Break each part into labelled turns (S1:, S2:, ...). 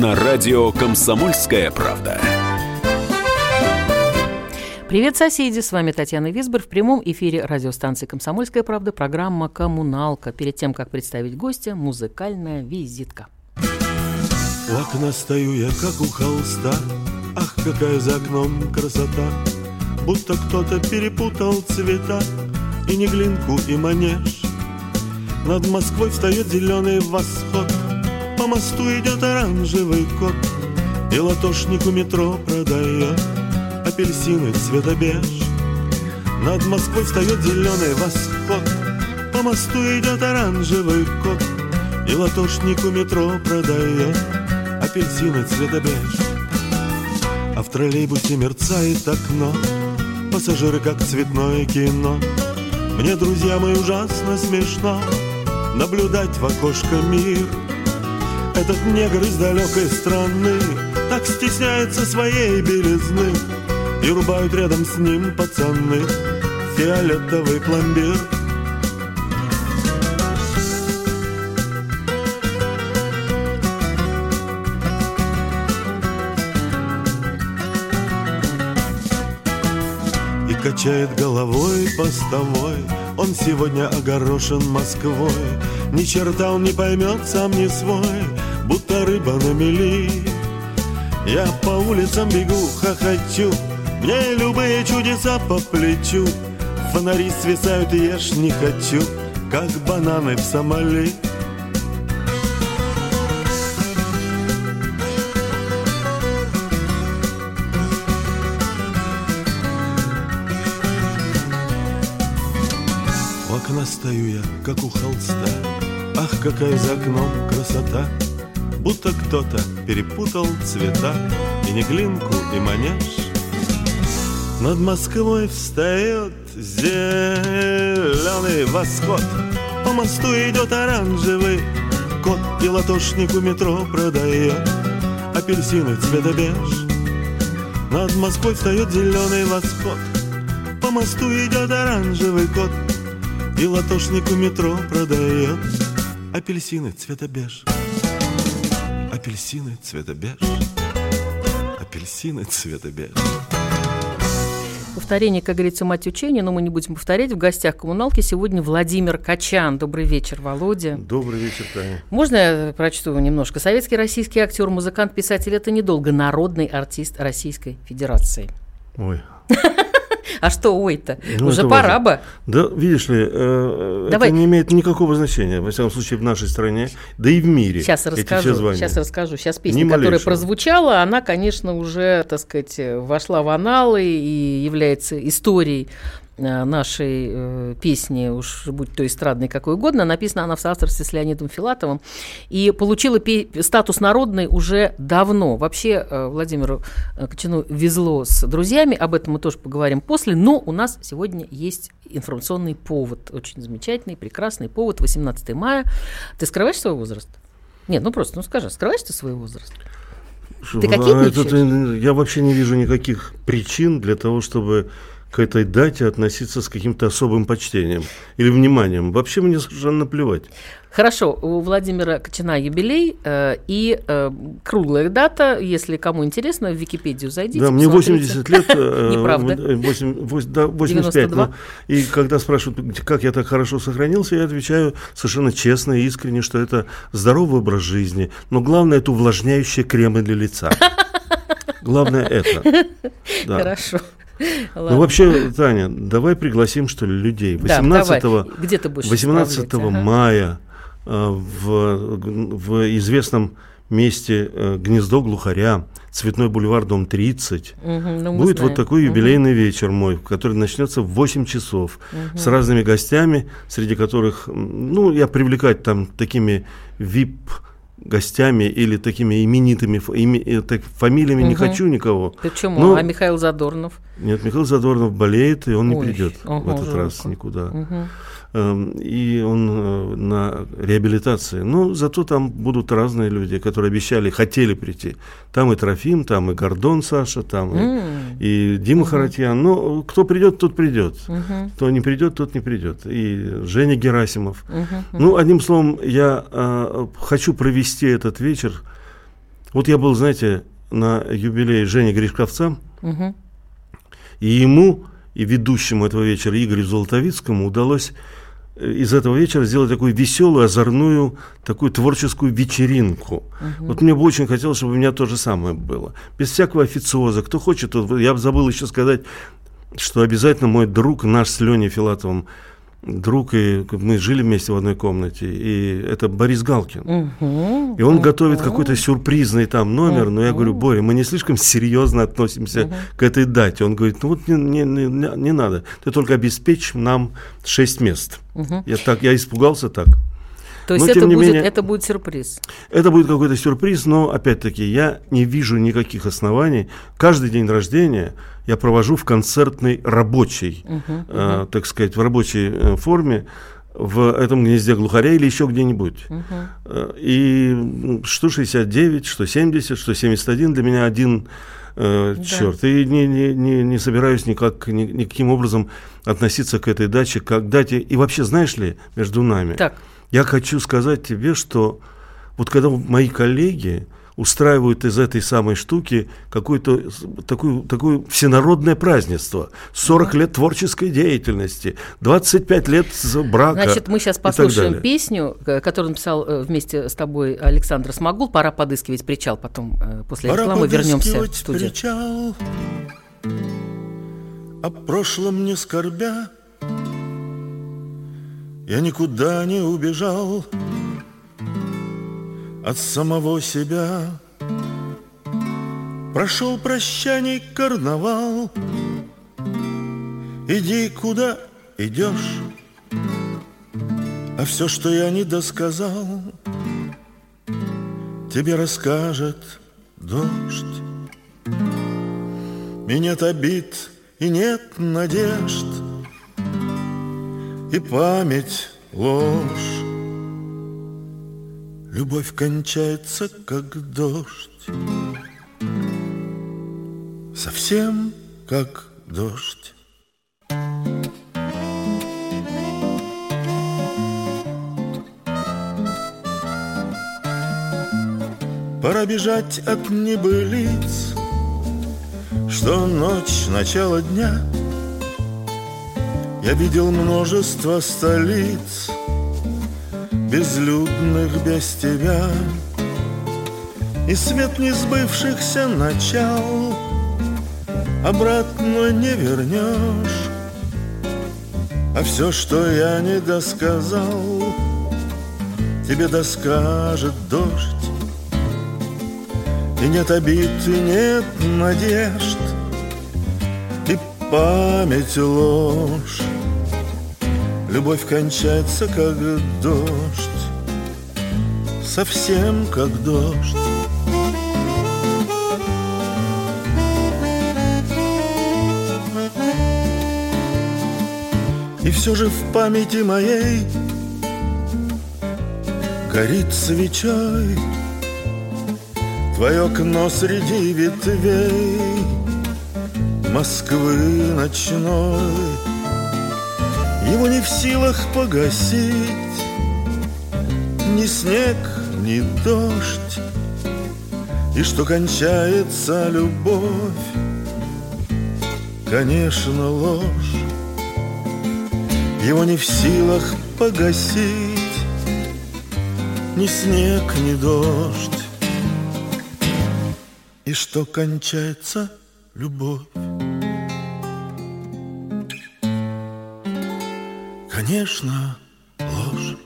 S1: На радио «Комсомольская правда».
S2: Привет, соседи! С вами Татьяна Висбор в прямом эфире радиостанции «Комсомольская правда» программа «Коммуналка». Перед тем, как представить гостя, музыкальная визитка.
S3: У окна стою я, как у холста Ах, какая за окном красота Будто кто-то перепутал цвета И не глинку, и манеж Над Москвой встает зеленый восход По мосту идет оранжевый кот И латошник у метро продает Апельсины цвета беж. Над Москвой встает зеленый восход По мосту идет оранжевый кот И латошник у метро продает Апельсины цвета беж. А в троллейбусе мерцает окно Пассажиры как цветное кино. Мне, друзья мои, ужасно смешно Наблюдать в окошко мир Этот негр из далекой страны Так стесняется своей белизны И рубают рядом с ним пацаны Фиолетовый пломбир. И качает головой постовой. Он сегодня огорошен Москвой Ни черта он не поймет, сам не свой Будто рыба на мели. Я по улицам бегу, хохочу Мне любые чудеса по плечу. Фонари свисают, ешь не хочу Как бананы в Сомали какая за окном красота Будто кто-то перепутал цвета. И не глинку, и манеж. Над Москвой встает зеленый восход. По мосту идет оранжевый кот И латошник у метро продает Апельсины цвета беж. Над Москвой встает зеленый восход. По мосту идет оранжевый кот и латошник у метро продает Апельсины цвета беж Апельсины цвета беж Апельсины цвета беж
S2: Повторение, как говорится, мать учения, но мы не будем повторять. В гостях коммуналки сегодня Владимир Качан. Добрый вечер, Володя.
S3: Добрый вечер, Таня
S2: Можно я прочту немножко? Советский российский актер, музыкант, писатель – это недолго народный артист Российской Федерации.
S3: Ой,
S2: А что ой-то?
S3: Ну,
S2: Уже пора
S3: важно.
S2: бы.
S3: Да, видишь ли, э,
S2: Давай.
S3: это не имеет никакого значения, во всяком случае, в нашей стране, да и в мире.
S2: Сейчас расскажу.
S3: все звания.
S2: Сейчас расскажу. Сейчас песня, которая прозвучала, она, конечно, уже, так сказать, вошла в аналы и является историей э, нашей э, песни, уж будь то эстрадной какой угодно, написана она в соавторстве с Леонидом Филатовым и получила статус народной уже давно. Вообще э, Владимиру э, Кочану везло с друзьями, об этом мы тоже поговорим после, но у нас сегодня есть информационный повод, очень замечательный, прекрасный повод, 18 мая. Ты скрываешь свой возраст? Нет, ну просто, ну скажи, скрываешь ты свой возраст? Ты кокетничаешь?
S3: это- я вообще не вижу никаких причин для того, чтобы к этой дате относиться с каким-то особым почтением или вниманием. Вообще мне совершенно плевать.
S2: Хорошо, у Владимира Кочана юбилей э, и э, круглая дата, если кому интересно, в Википедию зайдите.
S3: да, мне
S2: посмотрите.
S3: 80 лет. э,
S2: Неправда.
S3: э, восемь- вось- да, 85.
S2: 92.
S3: ну, и когда спрашивают, как я так хорошо сохранился, я отвечаю совершенно честно и искренне, что это здоровый образ жизни. Но главное, это увлажняющие кремы для лица. Главное это. Да.
S2: Хорошо.
S3: Ну, вообще, Таня, давай пригласим, что ли, людей.
S2: Да,
S3: 18,
S2: давай. Где ты будешь
S3: 18
S2: исправлять? Ага.
S3: мая э, в, в известном месте э, гнездо глухаря, Цветной бульвар, дом 30.
S2: Мгм, ну,
S3: Будет
S2: знаем.
S3: вот такой юбилейный вечер мой, который начнется в 8 часов с разными гостями, среди которых, ну, я привлекать там такими VIP гостями или такими именитыми име, э, так, фамилиями угу. не хочу никого.
S2: Почему? Но, а Михаил Задорнов?
S3: Нет, Михаил Задорнов болеет, и он Ой, не придет в этот жалко. раз никуда.
S2: Угу.
S3: Эм, и он э, на реабилитации. Но зато там будут разные люди, которые обещали, хотели прийти. Там и Трофим, там и Гордон Саша, там mm. и, и Дима uh-huh. Харатьян. Но кто придет, тот придет. Uh-huh. Кто не придет, тот не придет. И Женя Герасимов. Uh-huh. Ну, одним словом, я э, хочу провести этот вечер. Вот я был, знаете, на юбилее Жени Гришковца, uh-huh. и ему, и ведущему этого вечера Игорю Золотовицкому удалось из этого вечера сделать такую веселую, озорную, такую творческую вечеринку. Угу. Вот мне бы очень хотелось, чтобы у меня то же самое было. Без всякого официоза. Кто хочет, я забыл еще сказать, что обязательно мой друг, наш с Леней Филатовым, друг, и мы жили вместе в одной комнате, и это Борис Галкин.
S2: Угу,
S3: и он угу. готовит какой-то сюрпризный там номер, угу. но я говорю, Боря, мы не слишком серьезно относимся угу. к этой дате. Он говорит, ну вот не, не, не, не надо, ты только обеспечь нам шесть мест. Угу. Я, так, я испугался так.
S2: То есть но, это, будет, менее, это будет сюрприз?
S3: Это будет какой-то сюрприз, но, опять-таки, я не вижу никаких оснований. Каждый день рождения я провожу в концертной рабочей, uh-huh. Э, так сказать, в рабочей э, форме в этом гнезде глухаря или еще где-нибудь. Э, и что 69, что 70, что 71 для меня один э, да. черт. И не, не, не, не собираюсь никак, ни, никаким образом относиться к этой даче как дате. И вообще, знаешь ли, между нами...
S2: Так
S3: я хочу сказать тебе, что вот когда мои коллеги устраивают из этой самой штуки какое-то такое, такое всенародное празднество. 40 да. лет творческой деятельности, 25 лет брака.
S2: Значит, мы сейчас послушаем песню, которую написал э, вместе с тобой Александр Смогул. Пора подыскивать причал, потом э, после Пора рекламы вернемся в студию. Причал,
S3: о прошлом не скорбя, я никуда не убежал от самого себя. Прошел прощаний карнавал, Иди, куда идешь, А все, что я не досказал, Тебе расскажет дождь. И нет обид, и нет надежд — и память ложь. Любовь кончается, как дождь, совсем как дождь. Пора бежать от небылиц, что ночь, начало дня — я видел множество столиц, Безлюдных без тебя, И свет несбывшихся начал Обратно не вернешь, А все, что я не досказал, Тебе доскажет дождь. И нет обид, и нет надежд, И память ложь. Любовь кончается, как дождь Совсем как дождь. И все же в памяти моей Горит свечой. Твое окно среди ветвей Москвы ночной его не в силах погасить Ни снег, ни дождь. И что кончается любовь Конечно, ложь. Его не в силах погасить Ни снег, ни дождь. И что кончается любовь конечно, ложь.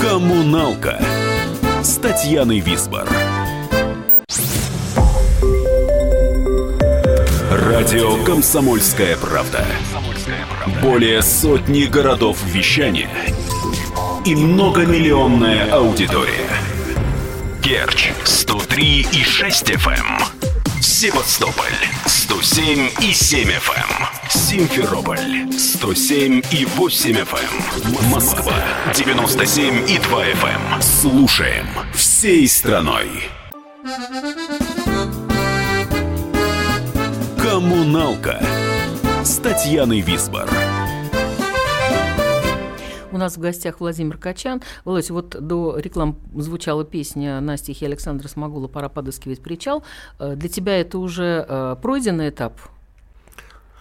S1: Коммуналка с Татьяной Висбор. Радио «Комсомольская правда». Более сотни городов вещания и многомиллионная аудитория. Керчь 103 и 6 FM. Севастополь 107 и 7 FM. Симферополь 107 и 8 FM. Москва 97 и 2 FM. Слушаем всей страной. Коммуналка с Татьяной Висбор.
S2: У нас в гостях Владимир Качан. Володь, вот до реклам звучала песня на стихи Александра Смогула «Пора подыскивать причал». Э, для тебя это уже э, пройденный этап?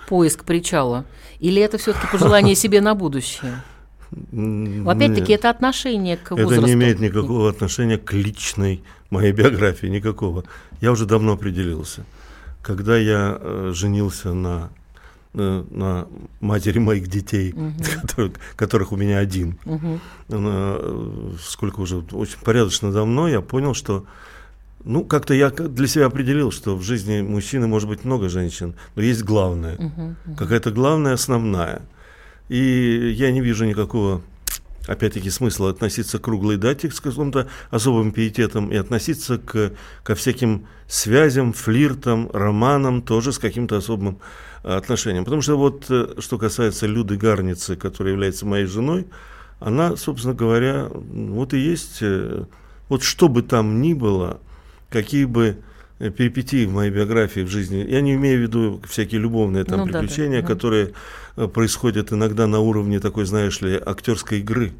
S2: Поиск причала? Или это все таки пожелание себе на будущее? Опять-таки, это отношение к возрасту.
S3: Это не имеет никакого отношения к личной моей биографии, никакого. Я уже давно определился. Когда я э, женился на на матери моих детей, угу. которых, которых у меня один. Угу. Э, сколько уже, очень порядочно давно, я понял, что ну, как-то я для себя определил, что в жизни мужчины может быть много женщин, но есть главное, uh-huh, uh-huh. какая-то главная, основная. И я не вижу никакого, опять-таки, смысла относиться к круглой дате с каким-то особым пиететом и относиться к, ко всяким связям, флиртам, романам тоже с каким-то особым отношениям. Потому что вот, э, что касается Люды Гарницы, которая является моей женой, она, собственно говоря, вот и есть, э, вот что бы там ни было, какие бы э, перипетии в моей биографии в жизни. Я не имею в виду всякие любовные там ну, приключения, да, да. которые происходят иногда на уровне такой, знаешь ли, актерской игры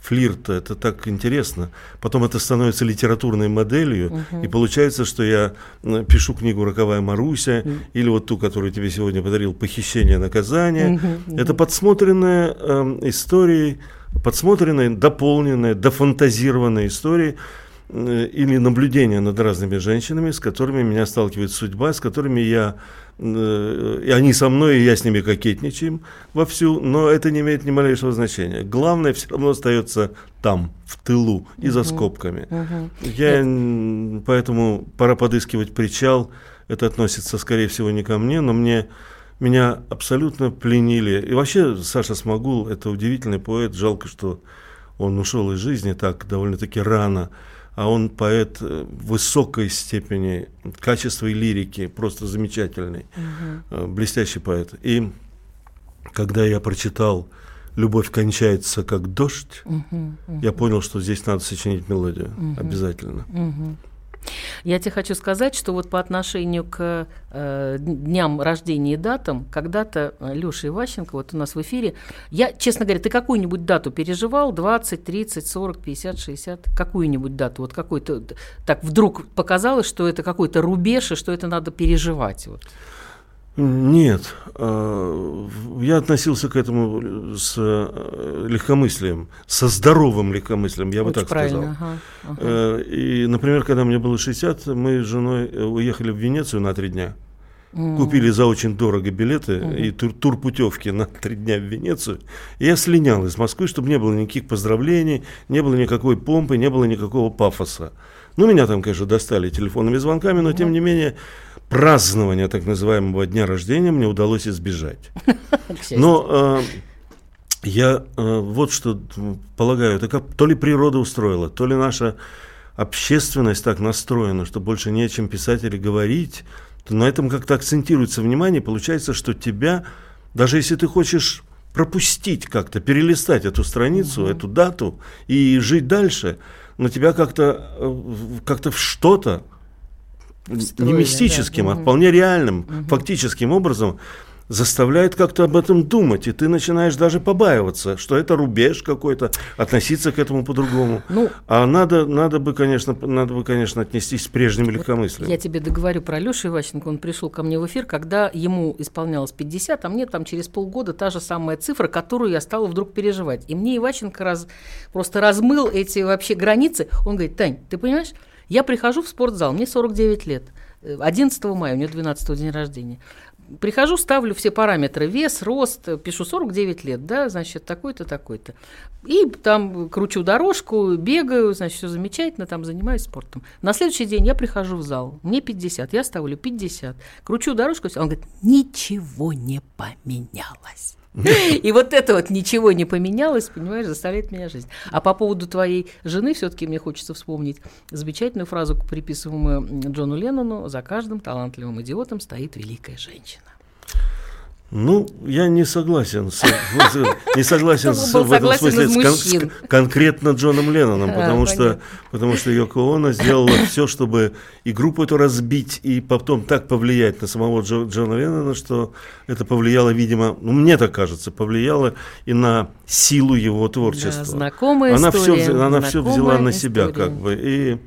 S3: флирта, это так интересно. Потом это становится литературной моделью, угу. и получается, что я пишу книгу «Роковая Маруся», угу. или вот ту, которую тебе сегодня подарил «Похищение наказания». Угу. Это подсмотренная э, история, подсмотренная, дополненная, дофантазированная история, э, или наблюдение над разными женщинами, с которыми меня сталкивает судьба, с которыми я Э, и они со мной, и я с ними кокетничаем вовсю, но это не имеет ни малейшего значения. Главное все равно остается там, в тылу и за скобками. Угу. Я, Нет. поэтому пора подыскивать причал. Это относится, скорее всего, не ко мне, но мне меня абсолютно пленили. И вообще Саша Смогул – это удивительный поэт. Жалко, что он ушел из жизни так довольно-таки рано а он поэт э, высокой степени качества и лирики, просто замечательный, угу. блестящий поэт. И когда я прочитал «Любовь кончается как дождь», угу, угу. я понял, что здесь надо сочинить мелодию угу. обязательно.
S2: Угу. Я тебе хочу сказать, что вот по отношению к э, дням рождения и датам, когда-то э, Леша Иващенко, вот у нас в эфире, я, честно говоря, ты какую-нибудь дату переживал? 20, 30, 40, 50, 60? Какую-нибудь дату? Вот какой-то, так вдруг показалось, что это какой-то рубеж, и что это надо переживать? Вот.
S3: Нет, а, я относился к этому с э, легкомыслием, со здоровым легкомыслием, я Очень бы так сказал. Ага, ага. Э, и, например, когда мне было 60, мы с женой э, уехали в Венецию на три дня. Mm. Купили за очень дорого билеты mm-hmm. и тур, тур путевки на три дня в Венецию. И я слинял из Москвы, чтобы не было никаких поздравлений, не было никакой помпы, не было никакого пафоса. Ну, меня там, конечно, достали телефонными звонками, но, mm-hmm. тем не менее, празднования так называемого дня рождения мне удалось избежать. Но э, я э, вот что полагаю, это как то ли природа устроила, то ли наша общественность так настроена, что больше не о чем писать или говорить, то на этом как-то акцентируется внимание, получается, что тебя, даже если ты хочешь пропустить как-то, перелистать эту страницу, угу. эту дату и жить дальше, но тебя как-то э, как-то в что-то Встроили, не мистическим, да. а вполне реальным, угу. фактическим образом заставляет как-то об этом думать, и ты начинаешь даже побаиваться, что это рубеж какой-то, относиться к этому по-другому. Ну, а надо, надо, бы, конечно, надо бы, конечно, отнестись с прежним легкомыслием.
S2: Я тебе договорю про Лешу Иващенко, он пришел ко мне в эфир, когда ему исполнялось 50, а мне там через полгода та же самая цифра, которую я стала вдруг переживать. И мне Иващенко раз, просто размыл эти вообще границы. Он говорит, Тань, ты понимаешь, я прихожу в спортзал, мне 49 лет, 11 мая, у нее 12 день рождения. Прихожу, ставлю все параметры, вес, рост, пишу 49 лет, да, значит, такой-то, такой-то. И там кручу дорожку, бегаю, значит, все замечательно, там занимаюсь спортом. На следующий день я прихожу в зал, мне 50, я ставлю 50, кручу дорожку, он говорит, ничего не поменялось. И вот это вот ничего не поменялось, понимаешь, заставляет меня жизнь. А по поводу твоей жены все-таки мне хочется вспомнить замечательную фразу, приписываемую Джону Леннону «За каждым талантливым идиотом стоит великая женщина».
S3: Ну, я не согласен с, не согласен с, в этом смысле с кон, с, конкретно Джоном Ленноном, потому, а, что, потому что Йоко Оно сделала все, чтобы и группу эту разбить, и потом так повлиять на самого Джо, Джона Леннона, что это повлияло, видимо, ну, мне так кажется, повлияло и на силу его творчества. Да,
S2: знакомая
S3: она
S2: история.
S3: Все, она все взяла на себя, история. как бы, и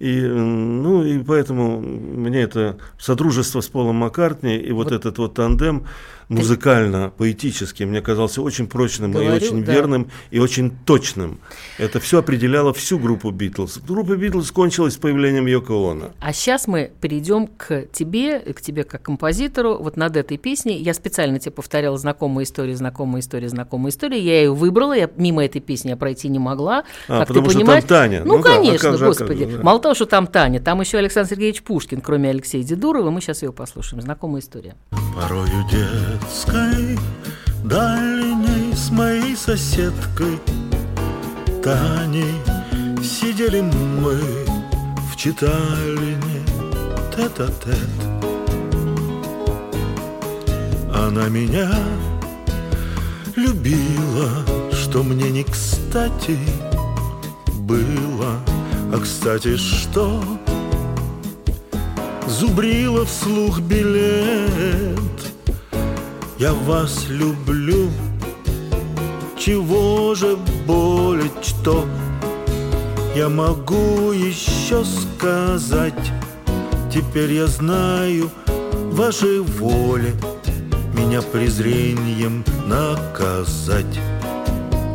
S3: и, ну, и поэтому мне это содружество с Полом Маккартни и вот, вот. этот вот тандем музыкально, поэтически, мне казался очень прочным Говорю, и очень да. верным и очень точным. Это все определяло всю группу Битлз. Группа Битлз кончилась с появлением Йоко Оно.
S2: А сейчас мы перейдем к тебе, к тебе как композитору. Вот над этой песней я специально тебе повторяла знакомые истории, знакомые истории, знакомые истории. Я ее выбрала, я мимо этой песни я пройти не могла.
S3: А, как потому ты что понимаешь? там Таня.
S2: Ну, ну конечно, да, а же, господи. Же, да. Мало того, что там Таня, там еще Александр Сергеевич Пушкин, кроме Алексея Дедурова. Мы сейчас ее послушаем. Знакомая история.
S3: Порою детской дальней с моей соседкой Таней Сидели мы в читальне тет-а-тет. Она меня любила, что мне не кстати было. А кстати, что зубрила вслух билет Я вас люблю, чего же более что? Я могу еще сказать. Теперь я знаю вашей воле Меня презрением наказать.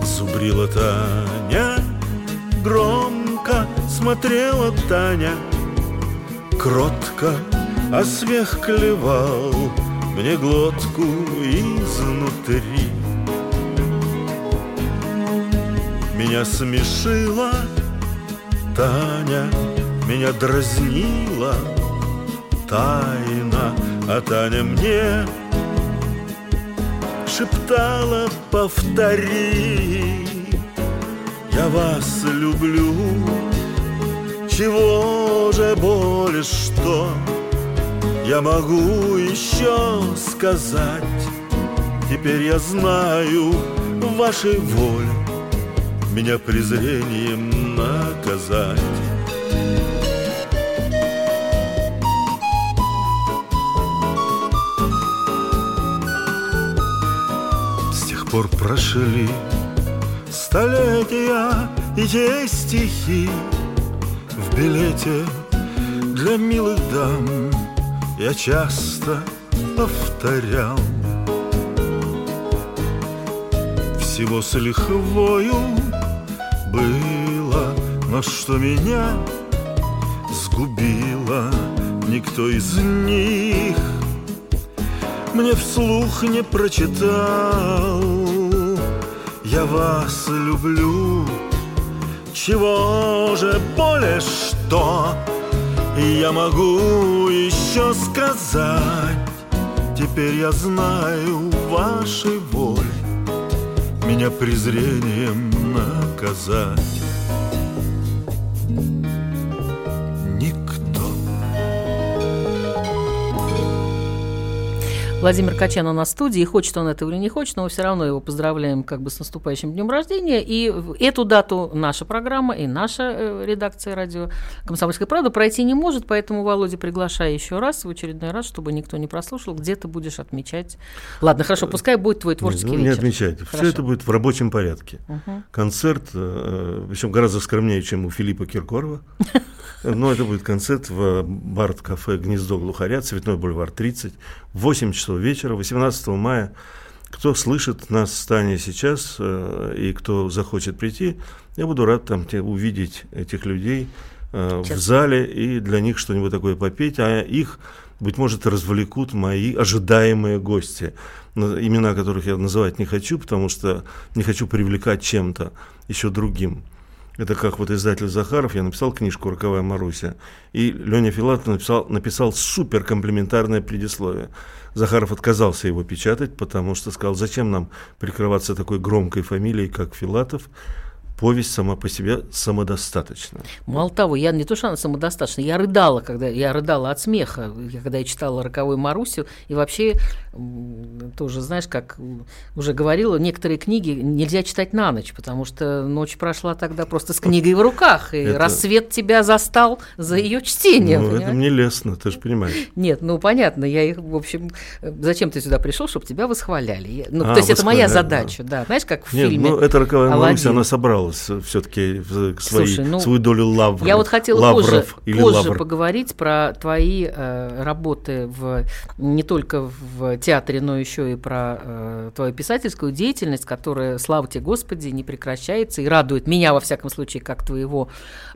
S3: Зубрила Таня, громко смотрела Таня. Кротко, а смех клевал мне глотку изнутри. Меня смешила Таня, меня дразнила тайна, а Таня мне шептала «Повтори, я вас люблю» чего же более что я могу еще сказать? Теперь я знаю вашей воле меня презрением наказать. С тех пор прошли столетия и те стихи, билете для милых дам Я часто повторял Всего с лихвою. Было Но что меня сгубило Никто из них мне вслух не прочитал. Я вас люблю. Чего же более что? Я могу еще сказать? Теперь я знаю вашей воле Меня презрением наказать
S2: Владимир Качан у нас в студии, хочет он этого или не хочет, но мы все равно его поздравляем как бы с наступающим днем рождения. И эту дату наша программа и наша э, редакция радио «Комсомольская правда» пройти не может, поэтому, Володя, приглашаю еще раз, в очередной раз, чтобы никто не прослушал, где ты будешь отмечать. Ладно, хорошо, пускай будет твой творческий ну,
S3: не
S2: вечер.
S3: Не отмечайте, все это будет в рабочем порядке. Угу. Концерт, э, причем гораздо скромнее, чем у Филиппа Киркорова. Но это будет концерт в Барт-кафе «Гнездо глухаря», Цветной бульвар 30, 8 часов вечера, 18 мая. Кто слышит нас в стане сейчас э, и кто захочет прийти, я буду рад там увидеть этих людей э, в зале и для них что-нибудь такое попеть, а их, быть может, развлекут мои ожидаемые гости, имена которых я называть не хочу, потому что не хочу привлекать чем-то еще другим. Это как вот издатель Захаров, я написал книжку «Роковая Маруся», и Леня Филатов написал, написал супер комплиментарное предисловие. Захаров отказался его печатать, потому что сказал, зачем нам прикрываться такой громкой фамилией, как Филатов, повесть сама по себе самодостаточна.
S2: Мало того, я не то, что она самодостаточна, я рыдала, когда я рыдала от смеха, когда я читала «Роковую Марусю», и вообще тоже, знаешь, как уже говорила, некоторые книги нельзя читать на ночь, потому что ночь прошла тогда просто с книгой в руках, и это... рассвет тебя застал за ее чтение.
S3: Ну, это мне лестно, ты же понимаешь.
S2: Нет, ну понятно, я их, в общем, зачем ты сюда пришел, чтобы тебя восхваляли? Ну, а, то есть это моя задача, да. да. Знаешь, как в
S3: Нет,
S2: фильме
S3: ну, это «Роковая Маруся», она собрала собралась все-таки свои, ну, свою долю лавров.
S2: Я вот хотела лавров позже, или позже лавр. поговорить про твои э, работы в, не только в театре, но еще и про э, твою писательскую деятельность, которая, слава тебе Господи, не прекращается и радует меня, во всяком случае, как твоего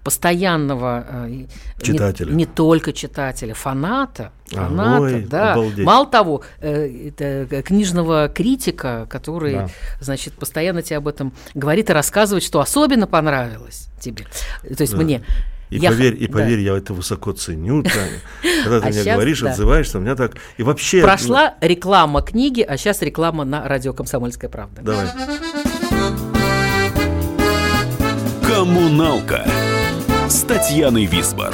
S2: постоянного э,
S3: читателя.
S2: Не, не только читателя, фаната. Фаната, Ой, да. Обалдеть. Мало того, э, это книжного критика, который, да. значит, постоянно тебе об этом говорит и рассказывает, что особенно понравилось тебе. То есть да. мне.
S3: И я поверь, и поверь, да. я это высоко ценю, Таня. Когда ты а мне сейчас, говоришь, да. отзываешься, у меня так... И вообще...
S2: Прошла реклама книги, а сейчас реклама на радио «Комсомольская правда».
S3: Давай.
S1: Коммуналка с Татьяной Висбор.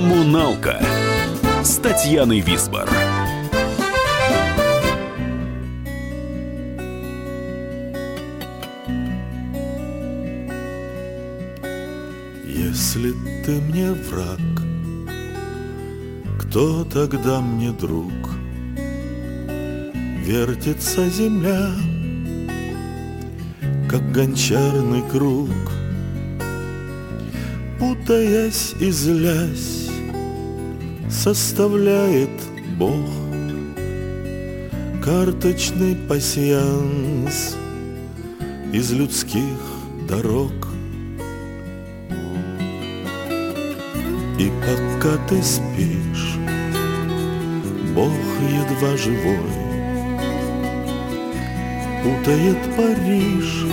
S1: Коммуналка с Татьяной Висбор.
S3: Если ты мне враг, кто тогда мне друг? Вертится земля, как гончарный круг, Путаясь и злясь, составляет Бог Карточный пасьянс из людских дорог. И пока ты спишь, Бог едва живой Путает Париж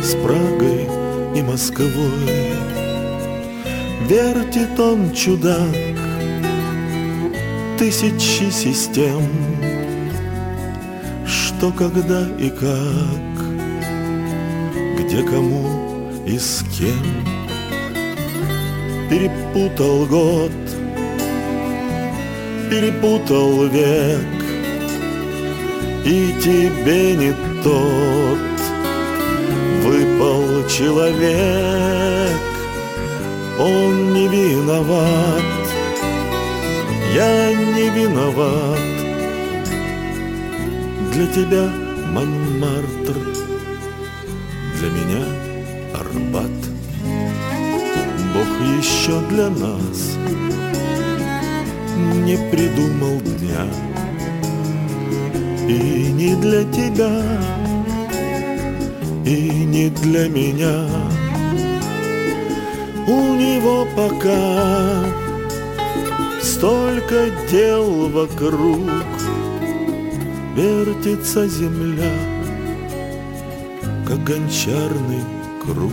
S3: с Прагой и Москвой. Вертит он чудак тысячи систем, Что когда и как, где кому и с кем. Перепутал год, перепутал век, И тебе не тот выпал человек, Он не виноват я не виноват. Для тебя Монмартр Для меня Арбат. Бог еще для нас Не придумал дня. И не для тебя И не для меня. У него пока Столько дел вокруг, вертится земля, как гончарный круг.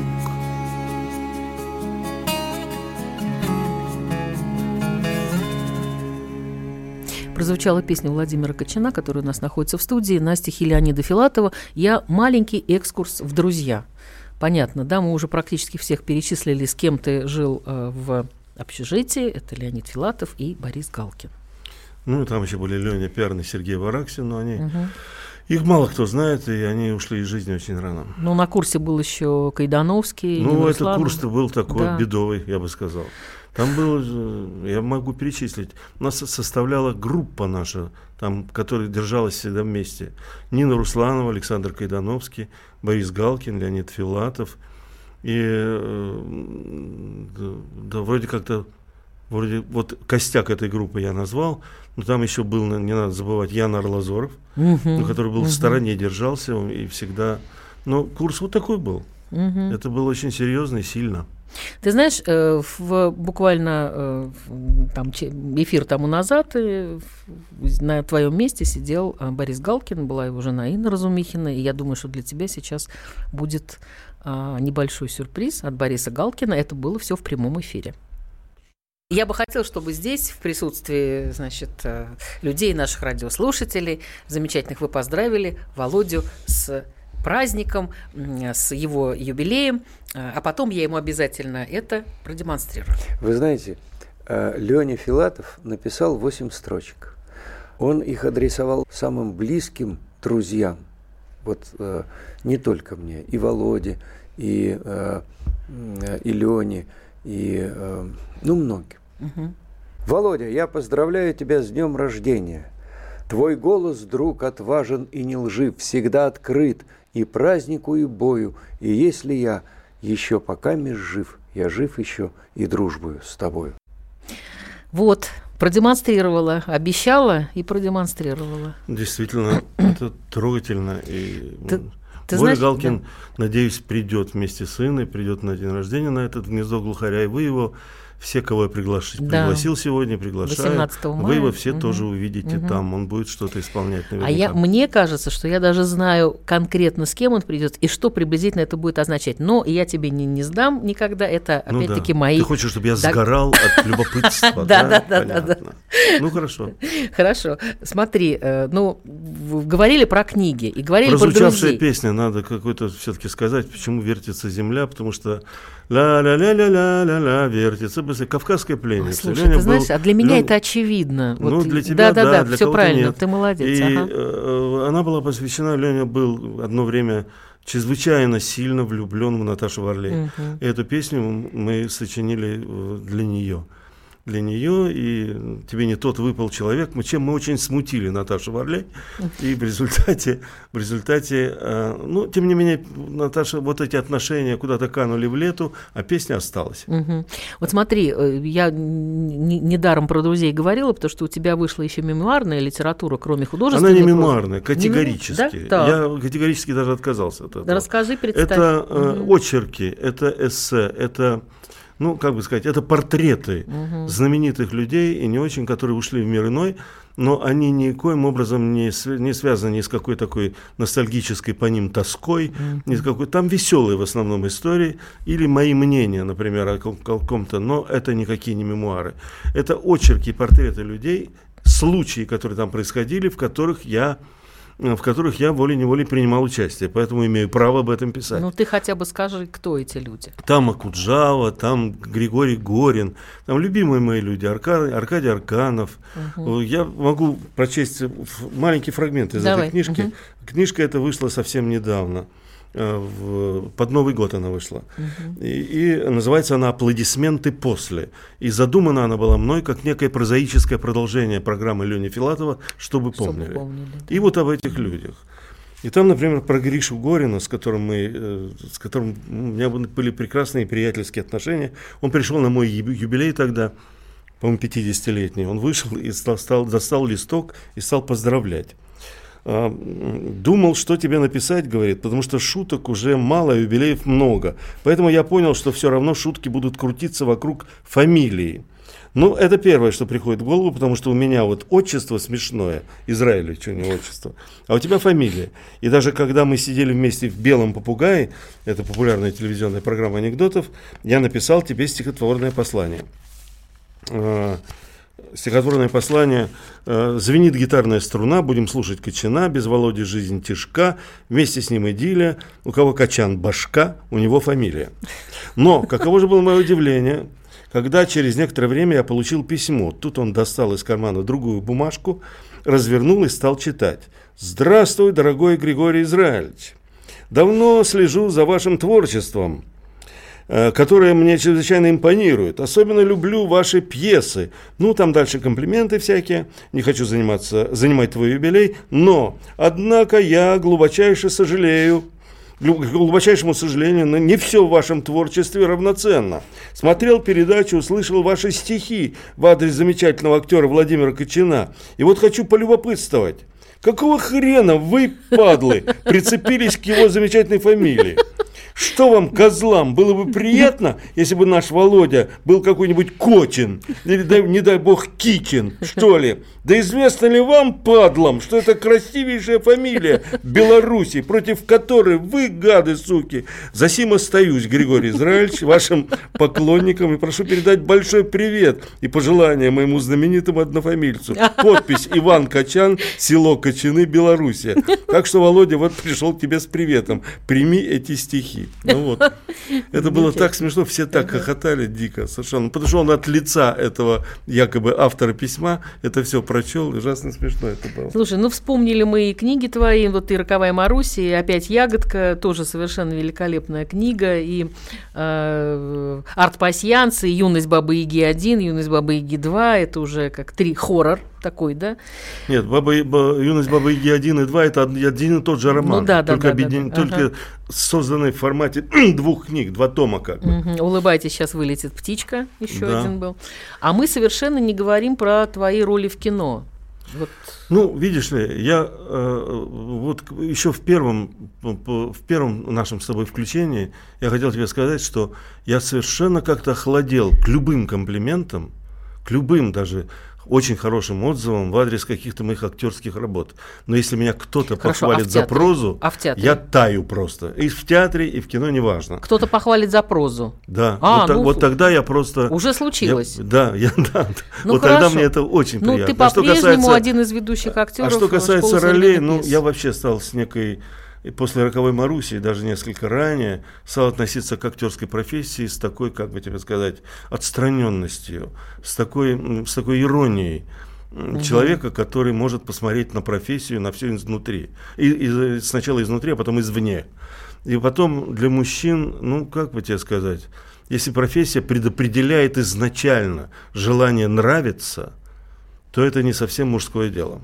S2: прозвучала песня Владимира Кочана, которая у нас находится в студии, на стихи Леонида Филатова «Я маленький экскурс в друзья». Понятно, да, мы уже практически всех перечислили, с кем ты жил э, в общежитии. Это Леонид Филатов и Борис Галкин.
S3: Ну, там еще были Леня Пярн и Сергей Вараксин, но они... Угу. Их мало кто знает, и они ушли из жизни очень рано.
S2: Ну, на курсе был еще Кайдановский.
S3: Ну, этот курс-то был такой да. бедовый, я бы сказал. Там было, я могу перечислить, нас составляла группа наша, там, которая держалась всегда вместе. Нина Русланова, Александр Кайдановский, Борис Галкин, Леонид Филатов. И э, да, вроде как-то, вроде вот костяк этой группы я назвал, но там еще был, не надо забывать, Ян Арлазоров, uh-huh, который был uh-huh. в стороне, держался и всегда... Но курс вот такой был. Uh-huh. Это было очень серьезно и сильно.
S2: Ты знаешь, э, в, буквально э, там, эфир тому назад э, на твоем месте сидел Борис Галкин, была его жена Инна Разумихина, и я думаю, что для тебя сейчас будет небольшой сюрприз от Бориса Галкина. Это было все в прямом эфире. Я бы хотела, чтобы здесь, в присутствии, значит, людей, наших радиослушателей, замечательных, вы поздравили Володю с праздником, с его юбилеем, а, а потом я ему обязательно это продемонстрирую.
S4: Вы знаете, э, Леня Филатов написал 8 строчек. Он их адресовал самым близким друзьям. Вот э, не только мне, и Володе, и, э, и Лене, и ну многим. Угу. Володя, я поздравляю тебя с днем рождения. Твой голос, друг, отважен и не лжив, всегда открыт и празднику, и бою. И если я еще пока меж жив, я жив еще и дружбою с тобою.
S2: Вот, продемонстрировала, обещала и продемонстрировала.
S3: Действительно, это трогательно. И ты, ты Боря знаешь, Галкин, да. надеюсь, придет вместе с сыном, придет на день рождения на этот гнездо глухаря, и вы его все, кого я приглашил, да. пригласил сегодня, приглашаю. мая. Вы его все угу. тоже увидите угу. там, он будет что-то исполнять
S2: наверняка. А я, мне кажется, что я даже знаю конкретно, с кем он придет и что приблизительно это будет означать. Но я тебе не, не сдам никогда, это ну опять-таки да. мои...
S3: Ты хочешь, чтобы я сгорал от любопытства, да? Да, да, да. Ну, хорошо.
S2: Хорошо. Смотри, э, ну, говорили про книги и говорили про друзей.
S3: песня, надо какой-то все-таки сказать, почему вертится земля, потому что ля-ля-ля-ля-ля-ля-ля, вертится быстро. Кавказская пленница.
S2: Слушай, ты знаешь, был, а для меня Лен... это очевидно.
S3: Ну, вот, для тебя, да, да, да,
S2: для все правильно, нет. ты молодец.
S3: И ага. э, она была посвящена, Леня был одно время чрезвычайно сильно влюблен в Наташу Варлей. Угу. Эту песню мы сочинили э, для нее для нее, и тебе не тот выпал человек, мы, чем мы очень смутили Наташу Варлей, и в результате, в результате, э, ну, тем не менее, Наташа, вот эти отношения куда-то канули в лету, а песня осталась.
S2: Угу. Вот смотри, э, я недаром про друзей говорила, потому что у тебя вышла еще мемуарная литература, кроме художественной.
S3: Она не мемуарная, категорически. Да? Я категорически даже отказался от этого.
S2: расскажи, представь.
S3: Это э, очерки, это эссе, это ну, как бы сказать, это портреты угу. знаменитых людей и не очень, которые ушли в мир иной, но они никоим образом не, не связаны ни с какой такой ностальгической по ним тоской, mm-hmm. ни с какой... Там веселые в основном истории, или мои мнения, например, о каком-то, но это никакие не мемуары. Это очерки, портреты людей, случаи, которые там происходили, в которых я в которых я волей-неволей принимал участие, поэтому имею право об этом писать.
S2: Ну, ты хотя бы скажи, кто эти люди?
S3: Там Акуджава, там Григорий Горин, там любимые мои люди, Арка... Аркадий Арканов. Угу. Я могу прочесть маленький фрагмент из Давай. этой книжки. Угу. Книжка эта вышла совсем недавно. Э, в, под Новый год она вышла. Угу. И, и называется она «Аплодисменты после». И задумана она была мной как некое прозаическое продолжение программы Лени Филатова «Чтобы помнили». Чтобы помнили да. И вот об этих людях. И там, например, про Гришу Горина, с которым, мы, э, с которым у меня были прекрасные приятельские отношения. Он пришел на мой юбилей тогда, по-моему, 50-летний. Он вышел и стал, стал, достал листок и стал поздравлять. А, думал, что тебе написать, говорит, потому что шуток уже мало, юбилеев много. Поэтому я понял, что все равно шутки будут крутиться вокруг фамилии. Ну, это первое, что приходит в голову, потому что у меня вот отчество смешное, Израилю, что не отчество, а у тебя фамилия. И даже когда мы сидели вместе в «Белом попугае», это популярная телевизионная программа анекдотов, я написал тебе стихотворное послание. Стихотворное послание э, «Звенит гитарная струна, будем слушать Качана, без Володи жизнь тяжка, вместе с ним идиллия, у кого Качан башка, у него фамилия». Но каково же было мое удивление, когда через некоторое время я получил письмо. Тут он достал из кармана другую бумажку, развернул и стал читать. «Здравствуй, дорогой Григорий Израильевич! Давно слежу за вашим творчеством». Э, которая мне чрезвычайно импонирует. Особенно люблю ваши пьесы. Ну, там дальше комплименты всякие. Не хочу заниматься, занимать твой юбилей. Но, однако, я глубочайше сожалею, к глубочайшему сожалению, но не все в вашем творчестве равноценно. Смотрел передачу, услышал ваши стихи в адрес замечательного актера Владимира Кочина. И вот хочу полюбопытствовать. Какого хрена вы, падлы, прицепились к его замечательной фамилии? Что вам, козлам, было бы приятно, если бы наш Володя был какой-нибудь Кочин, или, не дай бог, Кикин, что ли? Да известно ли вам, падлам, что это красивейшая фамилия Беларуси, против которой вы, гады, суки, за сим остаюсь, Григорий Израильевич, вашим поклонникам, и прошу передать большой привет и пожелания моему знаменитому однофамильцу. Подпись Иван Качан, село Кочаны, Белоруссия. Так что, Володя, вот пришел к тебе с приветом. Прими эти стихи. Ну вот. Это было так смешно, все так хохотали дико совершенно. Потому что он от лица этого якобы автора письма это все прочел, ужасно смешно это было.
S2: Слушай, ну вспомнили мы и книги твои, вот и «Роковая Маруся», и опять «Ягодка», тоже совершенно великолепная книга, и э, «Арт-пасьянс», и «Юность Бабы-Яги-1», «Юность Бабы-Яги-2», это уже как три хоррор, такой, да?
S3: Нет, Баба, «Юность Бабы Яги 1 и 2» это один и тот же роман,
S2: ну, да, да,
S3: только,
S2: да,
S3: объедин...
S2: да, да.
S3: только
S2: ага.
S3: созданный в формате двух книг, два тома как бы.
S2: Угу. Улыбайтесь, сейчас вылетит птичка, еще
S3: Да.
S2: один был. А мы совершенно не говорим про твои роли в кино. Вот.
S3: Ну, видишь ли, я э, вот еще в первом, п- в первом нашем с тобой включении я хотел тебе сказать, что я совершенно как-то охладел к любым комплиментам, к любым даже очень хорошим отзывам в адрес каких-то моих актерских работ. Но если меня кто-то
S2: Хорошо, а
S3: похвалит
S2: в
S3: за прозу,
S2: А в театре?
S3: я таю просто. И в театре, и в кино, неважно.
S2: Кто-то похвалит за прозу.
S3: Да,
S2: А,
S3: вот,
S2: ну,
S3: вот тогда я просто...
S2: Уже
S3: я-
S2: случилось.
S3: да, я, да.
S2: Ну,
S3: вот тогда
S2: хорошо.
S3: мне это очень
S2: ну,
S3: приятно.
S2: ты
S3: А что
S2: по-прежнему
S3: касается-
S2: один из ведущих актеров.
S3: а что касается
S2: школы
S3: ролей, ну, я вообще стал с некой, и после «Роковой Маруси», и даже несколько ранее, стал относиться к актерской профессии с такой, как бы тебе сказать, отстраненностью, с такой, с такой иронией м, человека, который может посмотреть на профессию, на все изнутри. И, и сначала изнутри, а потом извне. И потом для мужчин, ну, как бы тебе сказать, если профессия предопределяет изначально желание нравиться, то это не совсем мужское дело.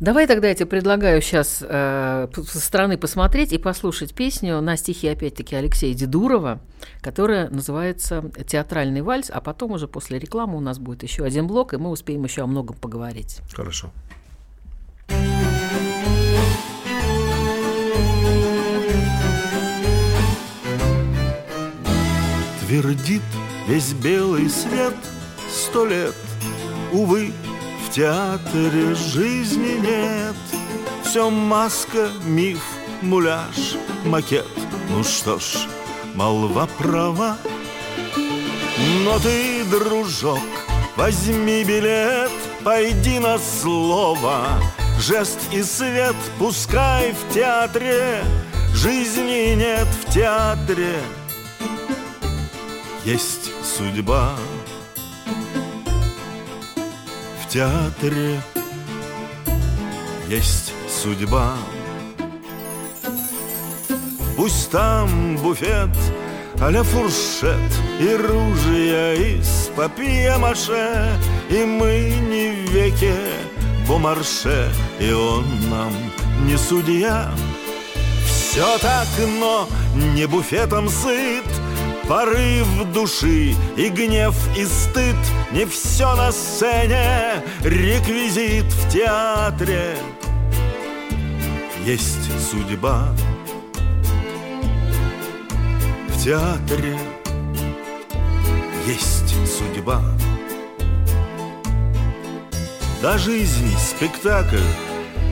S2: Давай тогда я тебе предлагаю сейчас э, со стороны посмотреть и послушать песню на стихи, опять-таки, Алексея Дедурова, которая называется «Театральный вальс», а потом уже после рекламы у нас будет еще один блок, и мы успеем еще о многом поговорить.
S3: Хорошо.
S5: Твердит весь белый свет сто лет Увы, в театре жизни нет. Все маска, миф, муляж, макет. Ну что ж, молва права. Но ты, дружок, возьми билет Пойди на слово. Жест и свет пускай в театре Жизни нет в театре. Есть судьба театре есть судьба. Пусть там буфет а-ля фуршет И ружья из папье-маше И мы не в веке бомарше И он нам не судья. Все так, но не буфетом сыт Порыв души и гнев и стыд. Не все на сцене, реквизит в театре. Есть судьба В театре. Есть судьба. До жизни спектакль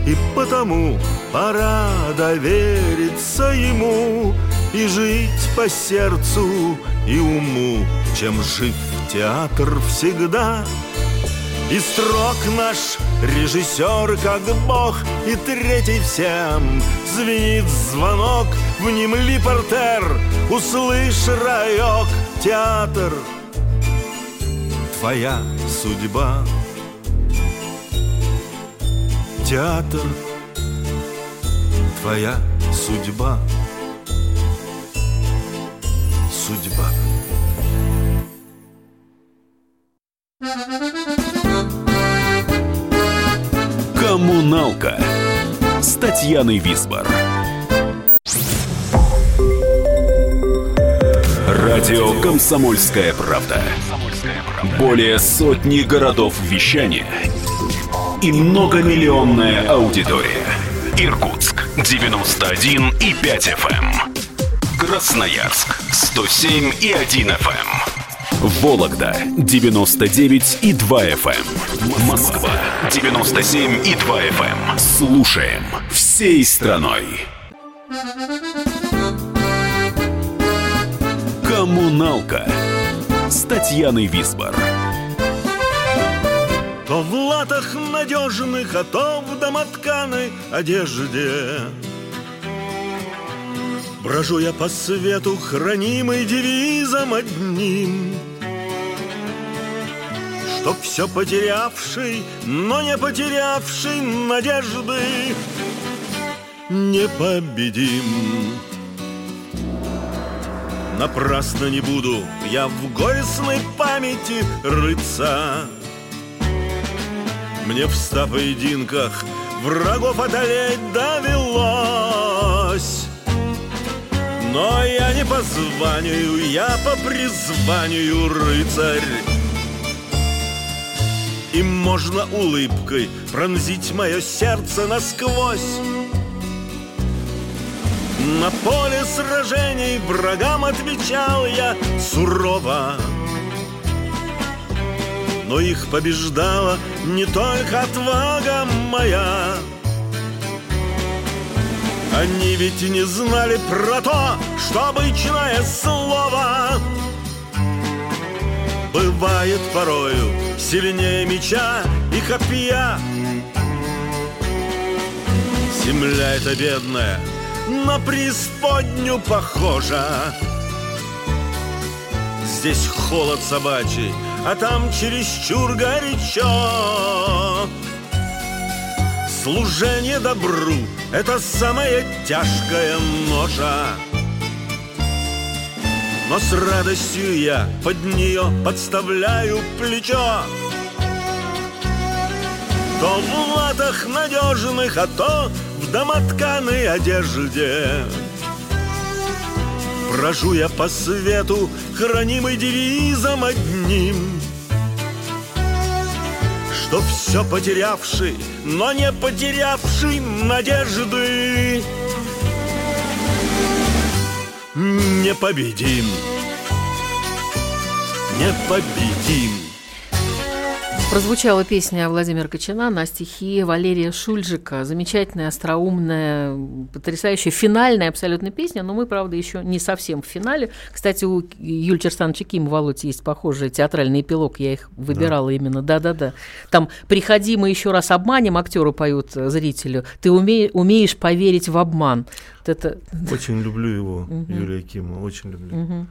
S5: и потому пора довериться ему И жить по сердцу и уму Чем жив театр всегда. И строк наш режиссер как бог И третий всем звенит звонок. Внемли портер, услышь раек Театр. Твоя судьба. Театр. Твоя судьба
S3: судьба.
S1: Коммуналка с Татьяной Висбор. Радио Комсомольская правда". Более сотни городов вещания и многомиллионная аудитория. Иркутск 91 и 5 FM. Красноярск 107 и 1 FM. Вологда 99 и 2 FM. Москва 97 и 2 FM. Слушаем всей страной. Коммуналка с Татьяной Висбор.
S3: То в латах надежных, а то в домотканой одежде. Брожу я по свету, хранимый девизом одним — Чтоб все потерявший, но не потерявший надежды Непобедим. Напрасно не буду я в горестной памяти рыться. Мне в ста поединках врагов одолеть довелось но я не по званию, я по призванию рыцарь. И можно улыбкой пронзить мое сердце насквозь. На поле сражений врагам отвечал я сурово. Но их побеждала не только отвага моя Они ведь и не знали про то, что обычное слово Бывает порою сильнее меча и копья. Земля эта бедная на преисподню похожа. Здесь холод собачий, а там чересчур горячо. Служение добру — это самая тяжкая ножа. Но с радостью я под нее подставляю плечо. То в латах надежных, а то в домотканой одежде. Брожу я по свету, хранимый девизом одним Что все потерявший, но не потерявший надежды непобедим. Непобедим.
S2: Прозвучала песня Владимира Кочина на стихи Валерия Шульжика. Замечательная, остроумная, потрясающая, финальная абсолютно песня, но мы, правда, еще не совсем в финале. Кстати, у Юлии Черсановича Ким, Володь, есть похожий театральный эпилог, я их выбирала да. именно, да-да-да. Там «Приходи, мы еще раз обманем», актеры поют зрителю, «Ты уме, умеешь поверить в обман».
S3: Вот это... Очень люблю его, угу. Юлия Кима, очень люблю.
S2: Угу.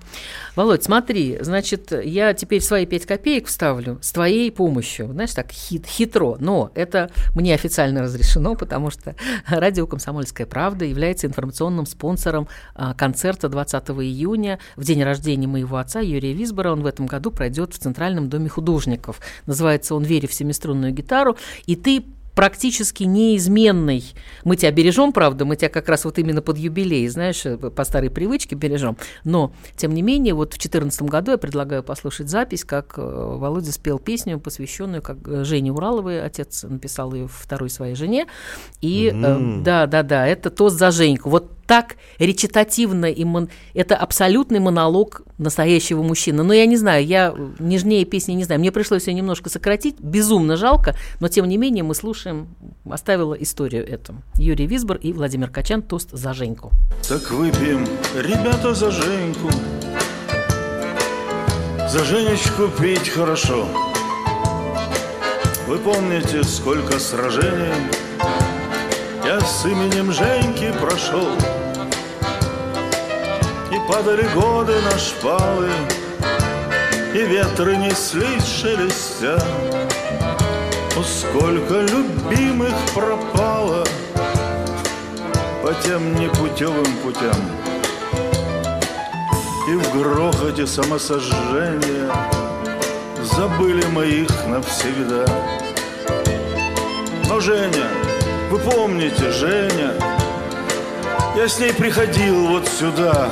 S2: Володь, смотри, значит, я теперь свои пять копеек вставлю с твоей помощью. Знаешь, так хит, хитро, но это мне официально разрешено, потому что радио «Комсомольская правда» является информационным спонсором а, концерта 20 июня в день рождения моего отца Юрия Висбора. Он в этом году пройдет в Центральном доме художников. Называется он «Вере в семиструнную гитару». И ты практически неизменный. Мы тебя бережем, правда, мы тебя как раз вот именно под юбилей, знаешь, э, по старой привычке бережем. Но, тем не менее, вот в 2014 году я предлагаю послушать запись, как э, Володя спел песню, посвященную как э, Жене Ураловой, отец написал ее второй своей жене. И mm-hmm. да, да, да, это тост за Женьку. Вот так речитативно, и мон... это абсолютный монолог настоящего мужчины. Но я не знаю, я нежнее песни не знаю. Мне пришлось ее немножко сократить, безумно жалко, но тем не менее мы слушаем, оставила историю эту. Юрий Висбор и Владимир Качан, тост за Женьку.
S3: Так выпьем, ребята, за Женьку. За Женечку пить хорошо. Вы помните, сколько сражений я с именем Женьки прошел падали годы на шпалы, И ветры неслись шелестя. О, сколько любимых пропало По тем непутевым путям. И
S6: в грохоте самосожжения Забыли моих навсегда Но Женя, вы помните, Женя Я с ней приходил вот сюда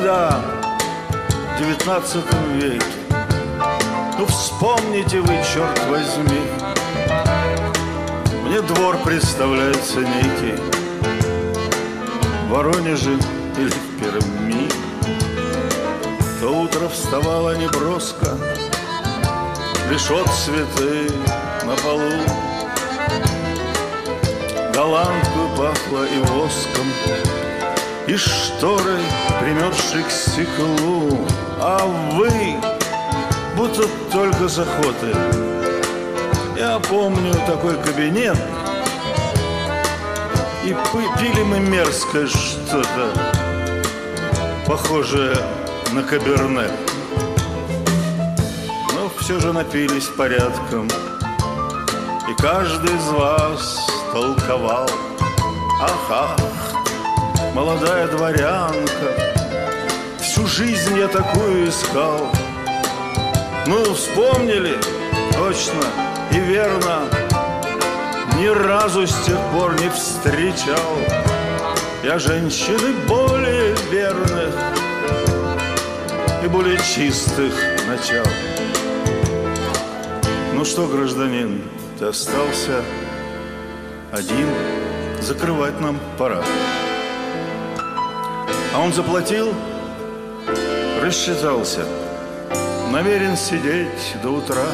S6: Когда в девятнадцатом веке Ну вспомните вы, черт возьми. Мне двор представляется некий В Воронеже или в Перми. То утро вставала неброско Лишь от цветы на полу. Голландку пахло и воском И шторой, примерзшей к стеклу. А вы, будто только с охоты Я помню такой кабинет И пили мы мерзкое что-то Похожее на кабернет Но все же напились порядком И каждый из вас толковал. Ах, ах, молодая дворянка. Всю жизнь я такую искал. Ну, вспомнили, точно и верно. Ни разу с тех пор не встречал Я женщины более верных И более чистых начал. Ну что, гражданин, ты остался один, закрывать нам пора. А он заплатил, рассчитался, намерен сидеть до утра.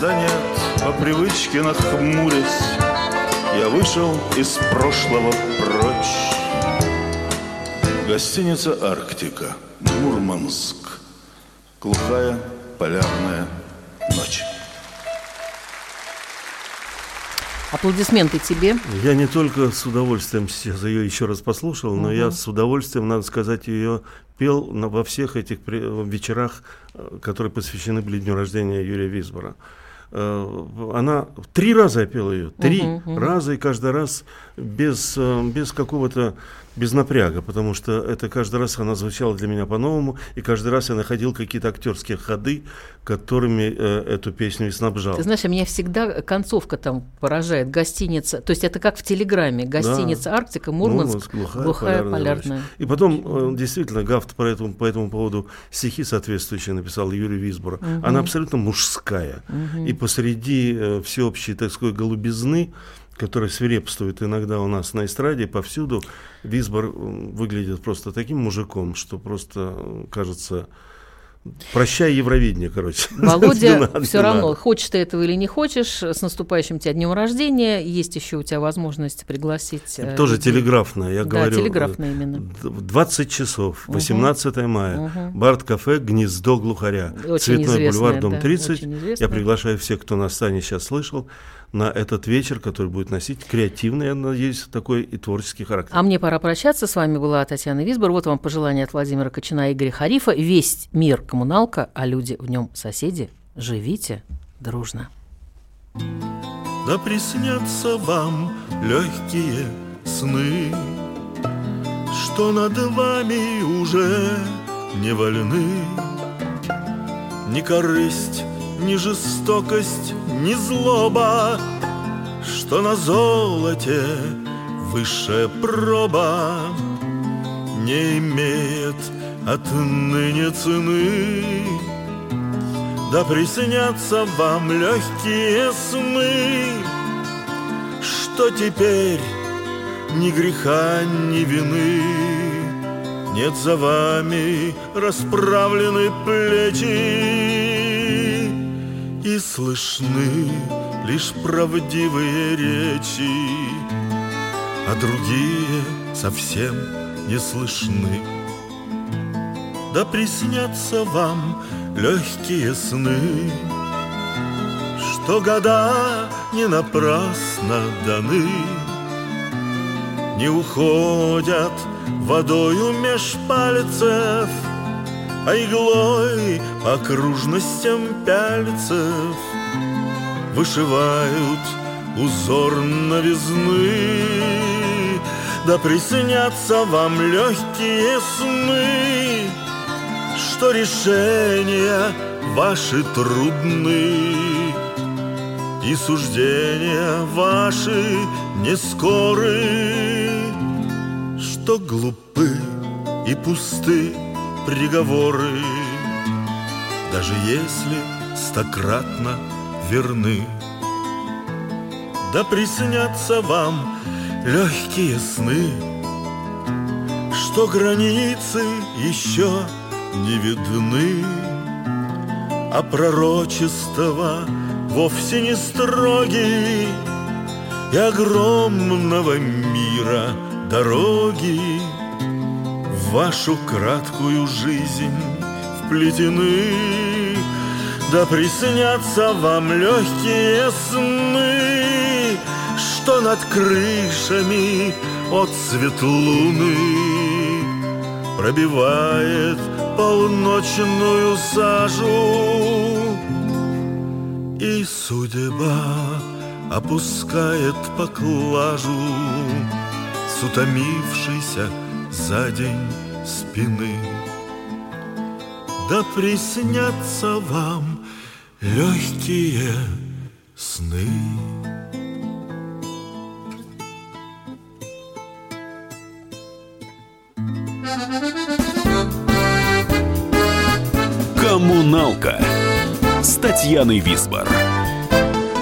S6: Да нет, по привычке нахмурясь, я вышел из прошлого прочь. Гостиница «Арктика», Мурманск, глухая полярная
S2: Аплодисменты тебе.
S3: Я не только с удовольствием сейчас ее еще раз послушал, но я с удовольствием, надо сказать, ее пел на, во всех этих вечерах, э, которые посвящены были дню рождения Юрия Висбора. Э, Она три раза я пел ее, три
S2: мгм.
S3: раза и каждый раз без, э, без какого-то без напряга, потому что это каждый раз она звучала для меня по-новому, и каждый раз я находил какие-то актерские ходы, которыми э, эту песню и снабжал.
S2: Ты знаешь, а меня всегда концовка там поражает. Гостиница, то есть это как в телеграмме. Гостиница Арктика, Мурманск, глухая, полярная.
S3: ночь. И потом, э, действительно, Гафт по этому, по этому поводу стихи соответствующие написал Юрий Висбор. Она абсолютно мужская. И посреди э, всеобщей, так сказать, голубизны, которая свирепствует иногда у нас на эстраде, повсюду, Висбор выглядит просто таким мужиком, что просто кажется... Прощай Евровидение, короче.
S2: Володя, все равно,
S3: надо.
S2: хочешь ты этого или не хочешь, с наступающим тебя днем рождения. Есть еще у тебя возможность пригласить. э,
S3: Тоже
S2: людей.
S3: телеграфная, я
S2: Да,
S3: говорю.
S2: телеграфная именно.
S3: д- в 20 часов, 18 мая, Барт-кафе «Гнездо глухаря»,
S2: Очень
S3: Цветной бульвар, дом
S2: да,
S3: 30.
S2: очень известная.
S3: Я приглашаю всех, кто на стане сейчас слышал, на этот вечер, который будет носить креативный, я надеюсь, такой и творческий характер.
S2: А мне пора прощаться. С вами была Татьяна Висбор. Вот вам пожелание от Владимира Кочина и Игоря Харифа. Весь мир коммуналка, а люди в нем соседи. Живите дружно.
S5: Да приснятся вам легкие сны, Что над вами уже не вольны. Ни корысть, ни жестокость, ни злоба, Что на золоте высшая проба Не имеет отныне цены. Да приснятся вам легкие сны, Что теперь ни греха, ни вины Нет за вами расправлены плечи И слышны лишь правдивые речи А другие совсем не слышны. Да приснятся вам легкие сны, Что года не напрасно даны, Не уходят водою меж пальцев, А иглой окружностям пяльцев Вышивают узор новизны.
S3: Да приснятся вам легкие сны Что решения ваши трудны И суждения ваши не скоры Что глупы и пусты приговоры Даже если стократно верны. Да приснятся вам легкие сны Что границы еще не видны. А пророчества вовсе не строгие И огромного мира дороги В вашу краткую жизнь вплетены Да приснятся вам легкие сны Что над крышами от цвет луны Пробивает полночную сажу. И судьба опускает поклажу С утомившейся за день спины Да приснятся вам легкие сны
S1: «Коммуналка» с Татьяной Висбор.